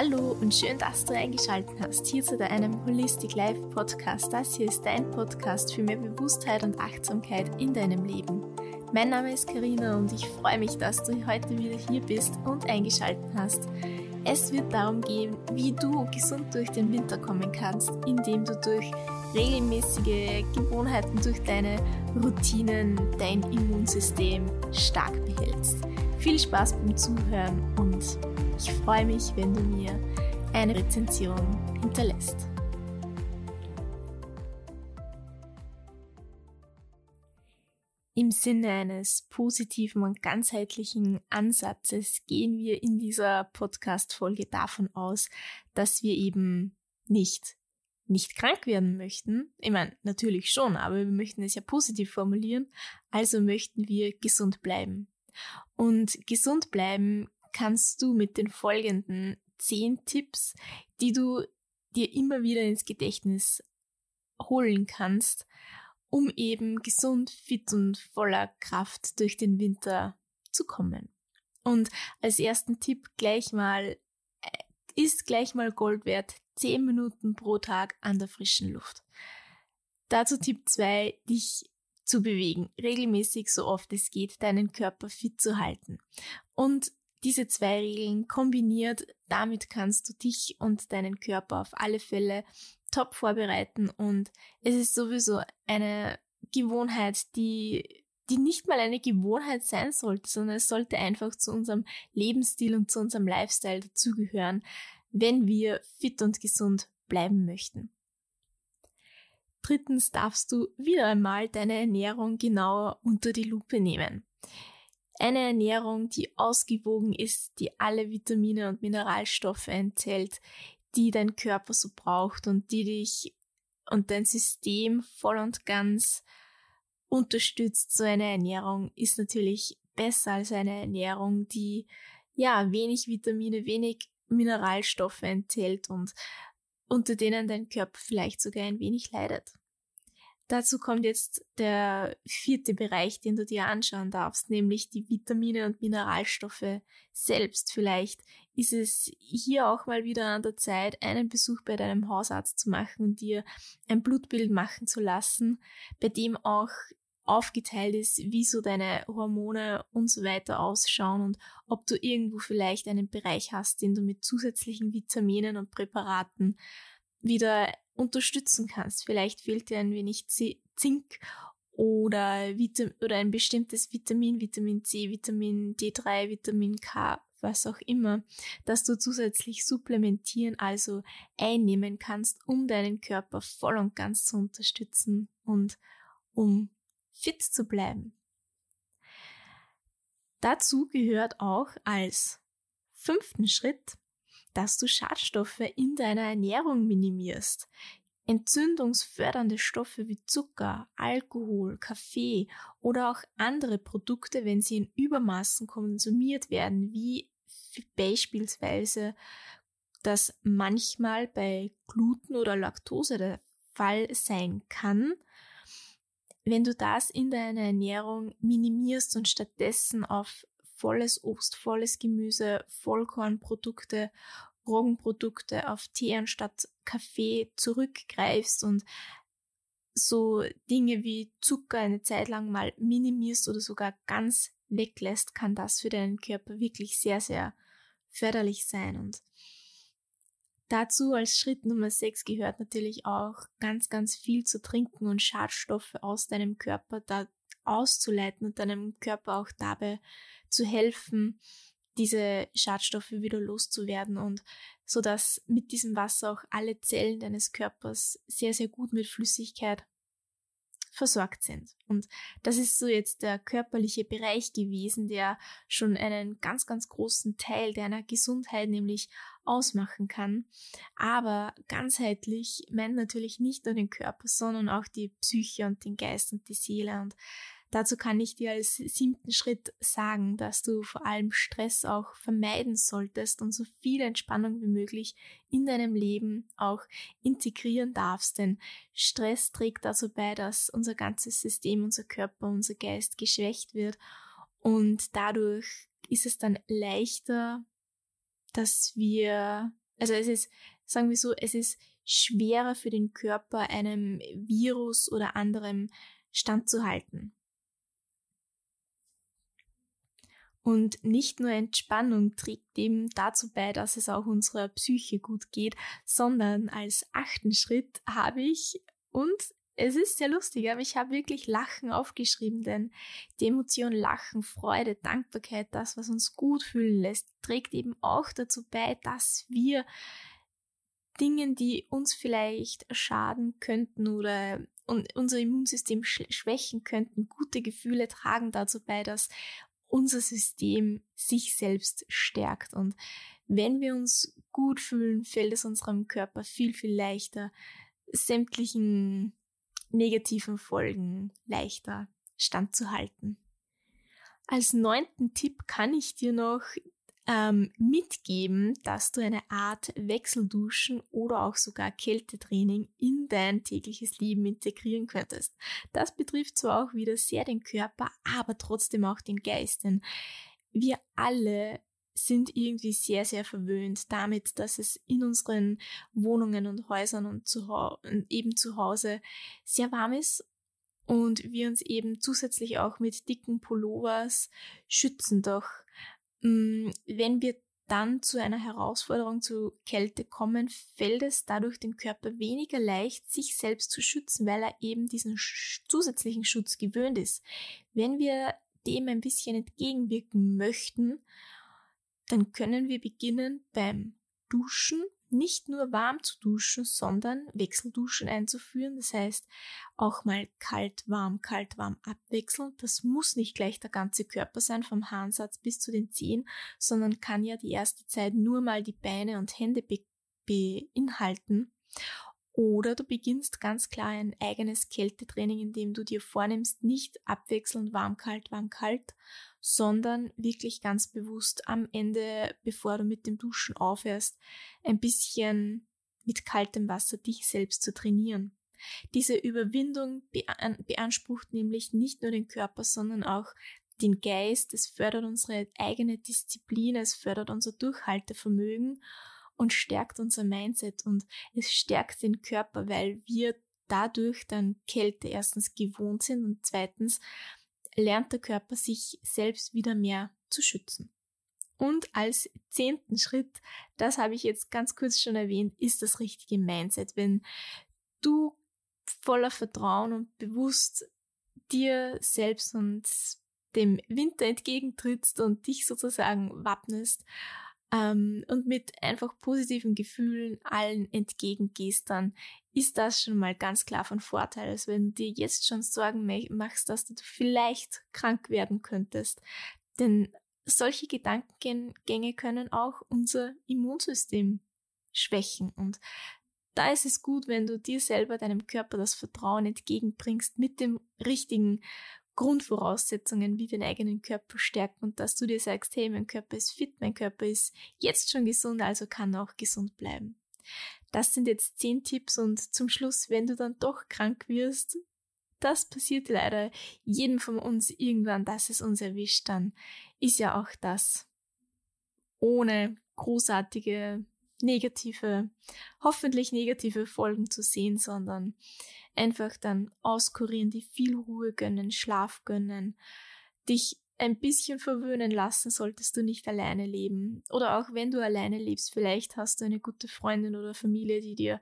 Hallo und schön, dass du eingeschaltet hast hier zu deinem Holistic Life Podcast. Das hier ist dein Podcast für mehr Bewusstheit und Achtsamkeit in deinem Leben. Mein Name ist Karina und ich freue mich, dass du heute wieder hier bist und eingeschaltet hast. Es wird darum gehen, wie du gesund durch den Winter kommen kannst, indem du durch regelmäßige Gewohnheiten, durch deine Routinen dein Immunsystem stark behältst. Viel Spaß beim Zuhören und ich freue mich, wenn du mir eine Rezension hinterlässt. Im Sinne eines positiven und ganzheitlichen Ansatzes gehen wir in dieser Podcast-Folge davon aus, dass wir eben nicht nicht krank werden möchten. Ich meine, natürlich schon, aber wir möchten es ja positiv formulieren. Also möchten wir gesund bleiben. Und gesund bleiben kannst du mit den folgenden zehn Tipps, die du dir immer wieder ins Gedächtnis holen kannst, um eben gesund, fit und voller Kraft durch den Winter zu kommen. Und als ersten Tipp gleich mal, äh, ist gleich mal Gold wert, 10 Minuten pro Tag an der frischen Luft. Dazu Tipp 2, dich zu bewegen, regelmäßig so oft es geht, deinen Körper fit zu halten. Und diese zwei Regeln kombiniert, damit kannst du dich und deinen Körper auf alle Fälle top vorbereiten und es ist sowieso eine Gewohnheit, die die nicht mal eine Gewohnheit sein sollte, sondern es sollte einfach zu unserem Lebensstil und zu unserem Lifestyle dazugehören, wenn wir fit und gesund bleiben möchten. Drittens darfst du wieder einmal deine Ernährung genauer unter die Lupe nehmen. Eine Ernährung, die ausgewogen ist, die alle Vitamine und Mineralstoffe enthält, die dein Körper so braucht und die dich und dein System voll und ganz unterstützt. So eine Ernährung ist natürlich besser als eine Ernährung, die ja wenig Vitamine, wenig Mineralstoffe enthält und unter denen dein Körper vielleicht sogar ein wenig leidet. Dazu kommt jetzt der vierte Bereich, den du dir anschauen darfst, nämlich die Vitamine und Mineralstoffe selbst. Vielleicht ist es hier auch mal wieder an der Zeit, einen Besuch bei deinem Hausarzt zu machen und dir ein Blutbild machen zu lassen, bei dem auch aufgeteilt ist, wie so deine Hormone und so weiter ausschauen und ob du irgendwo vielleicht einen Bereich hast, den du mit zusätzlichen Vitaminen und Präparaten wieder unterstützen kannst. Vielleicht fehlt dir ein wenig Zink oder, Vitam oder ein bestimmtes Vitamin, Vitamin C, Vitamin D3, Vitamin K, was auch immer, dass du zusätzlich supplementieren, also einnehmen kannst, um deinen Körper voll und ganz zu unterstützen und um fit zu bleiben. Dazu gehört auch als fünften Schritt dass du Schadstoffe in deiner Ernährung minimierst. Entzündungsfördernde Stoffe wie Zucker, Alkohol, Kaffee oder auch andere Produkte, wenn sie in Übermaßen konsumiert werden, wie beispielsweise das manchmal bei Gluten oder Laktose der Fall sein kann, wenn du das in deiner Ernährung minimierst und stattdessen auf volles Obst, volles Gemüse, Vollkornprodukte Roggenprodukte auf Tee anstatt Kaffee zurückgreifst und so Dinge wie Zucker eine Zeit lang mal minimierst oder sogar ganz weglässt, kann das für deinen Körper wirklich sehr, sehr förderlich sein. Und dazu als Schritt Nummer 6 gehört natürlich auch ganz, ganz viel zu trinken und Schadstoffe aus deinem Körper da auszuleiten und deinem Körper auch dabei zu helfen, diese Schadstoffe wieder loszuwerden und so dass mit diesem Wasser auch alle Zellen deines Körpers sehr, sehr gut mit Flüssigkeit versorgt sind. Und das ist so jetzt der körperliche Bereich gewesen, der schon einen ganz, ganz großen Teil deiner Gesundheit nämlich ausmachen kann. Aber ganzheitlich meint natürlich nicht nur den Körper, sondern auch die Psyche und den Geist und die Seele. Und Dazu kann ich dir als siebten Schritt sagen, dass du vor allem Stress auch vermeiden solltest und so viel Entspannung wie möglich in deinem Leben auch integrieren darfst. Denn Stress trägt dazu bei, dass unser ganzes System, unser Körper, unser Geist geschwächt wird und dadurch ist es dann leichter, dass wir Also es ist, sagen wir so, es ist schwerer für den Körper, einem Virus oder anderem standzuhalten. Und nicht nur Entspannung trägt eben dazu bei, dass es auch unserer Psyche gut geht, sondern als achten Schritt habe ich, und es ist sehr lustig, aber ich habe wirklich Lachen aufgeschrieben, denn die Emotion Lachen, Freude, Dankbarkeit, das, was uns gut fühlen lässt, trägt eben auch dazu bei, dass wir Dingen, die uns vielleicht schaden könnten oder unser Immunsystem schwächen könnten, gute Gefühle tragen dazu bei, dass unser System sich selbst stärkt. Und wenn wir uns gut fühlen, fällt es unserem Körper viel, viel leichter, sämtlichen negativen Folgen leichter standzuhalten. Als neunten Tipp kann ich dir noch ähm, mitgeben, dass du eine Art Wechselduschen oder auch sogar Kältetraining in dein tägliches Leben integrieren könntest. Das betrifft zwar auch wieder sehr den Körper, aber trotzdem auch den Geist, denn wir alle sind irgendwie sehr, sehr verwöhnt damit, dass es in unseren Wohnungen und Häusern und, zu, und eben zu Hause sehr warm ist und wir uns eben zusätzlich auch mit dicken Pullovers schützen. Doch wenn wir dann zu einer Herausforderung zu Kälte kommen, fällt es dadurch dem Körper weniger leicht, sich selbst zu schützen, weil er eben diesen zusätzlichen Schutz gewöhnt ist. Wenn wir dem ein bisschen entgegenwirken möchten dann können wir beginnen beim Duschen nicht nur warm zu duschen, sondern Wechselduschen einzuführen. Das heißt, auch mal kalt, warm, kalt, warm abwechseln. Das muss nicht gleich der ganze Körper sein, vom Harnsatz bis zu den Zehen, sondern kann ja die erste Zeit nur mal die Beine und Hände be beinhalten. Oder du beginnst ganz klar ein eigenes Kältetraining, indem du dir vornimmst, nicht abwechselnd warm, kalt, warm, kalt, sondern wirklich ganz bewusst am Ende, bevor du mit dem Duschen aufhörst, ein bisschen mit kaltem Wasser dich selbst zu trainieren. Diese Überwindung beansprucht nämlich nicht nur den Körper, sondern auch den Geist, es fördert unsere eigene Disziplin, es fördert unser Durchhaltevermögen und stärkt unser Mindset und es stärkt den Körper, weil wir dadurch dann Kälte erstens gewohnt sind und zweitens lernt der Körper sich selbst wieder mehr zu schützen. Und als zehnten Schritt, das habe ich jetzt ganz kurz schon erwähnt, ist das richtige Mindset. Wenn du voller Vertrauen und bewusst dir selbst und dem Winter entgegentrittst und dich sozusagen wappnest ähm, und mit einfach positiven Gefühlen allen entgegengehst, dann ist das schon mal ganz klar von Vorteil. Also wenn du dir jetzt schon Sorgen machst, dass du vielleicht krank werden könntest. Denn solche Gedankengänge können auch unser Immunsystem schwächen. Und da ist es gut, wenn du dir selber, deinem Körper das Vertrauen entgegenbringst mit dem richtigen Grundvoraussetzungen wie den eigenen Körper stärken und dass du dir sagst, hey, mein Körper ist fit, mein Körper ist jetzt schon gesund, also kann auch gesund bleiben. Das sind jetzt zehn Tipps und zum Schluss, wenn du dann doch krank wirst, das passiert leider jedem von uns irgendwann, dass es uns erwischt, dann ist ja auch das ohne großartige negative, hoffentlich negative Folgen zu sehen, sondern einfach dann auskurieren, die viel Ruhe gönnen, Schlaf gönnen, dich ein bisschen verwöhnen lassen, solltest du nicht alleine leben. Oder auch wenn du alleine lebst, vielleicht hast du eine gute Freundin oder Familie, die dir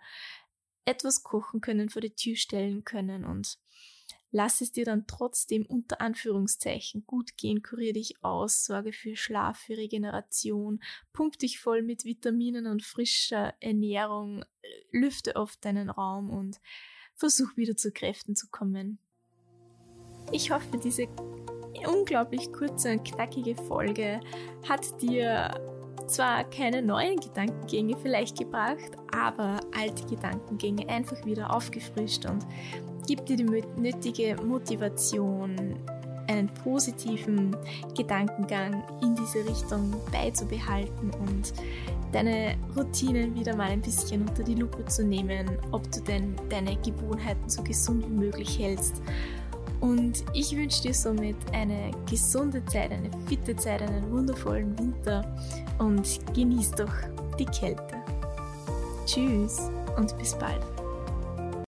etwas kochen können, vor die Tür stellen können und lass es dir dann trotzdem unter Anführungszeichen gut gehen, kurier dich aus, sorge für Schlaf, für Regeneration, pump dich voll mit Vitaminen und frischer Ernährung, lüfte oft deinen Raum und versuch wieder zu Kräften zu kommen. Ich hoffe, diese unglaublich kurze und knackige Folge hat dir zwar keine neuen Gedankengänge vielleicht gebracht, aber alte Gedankengänge einfach wieder aufgefrischt und gibt dir die nötige Motivation, einen positiven Gedankengang in diese Richtung beizubehalten und deine Routinen wieder mal ein bisschen unter die Lupe zu nehmen, ob du denn deine Gewohnheiten so gesund wie möglich hältst. Und ich wünsche dir somit eine gesunde Zeit, eine fitte Zeit, einen wundervollen Winter und genieß doch die Kälte. Tschüss und bis bald.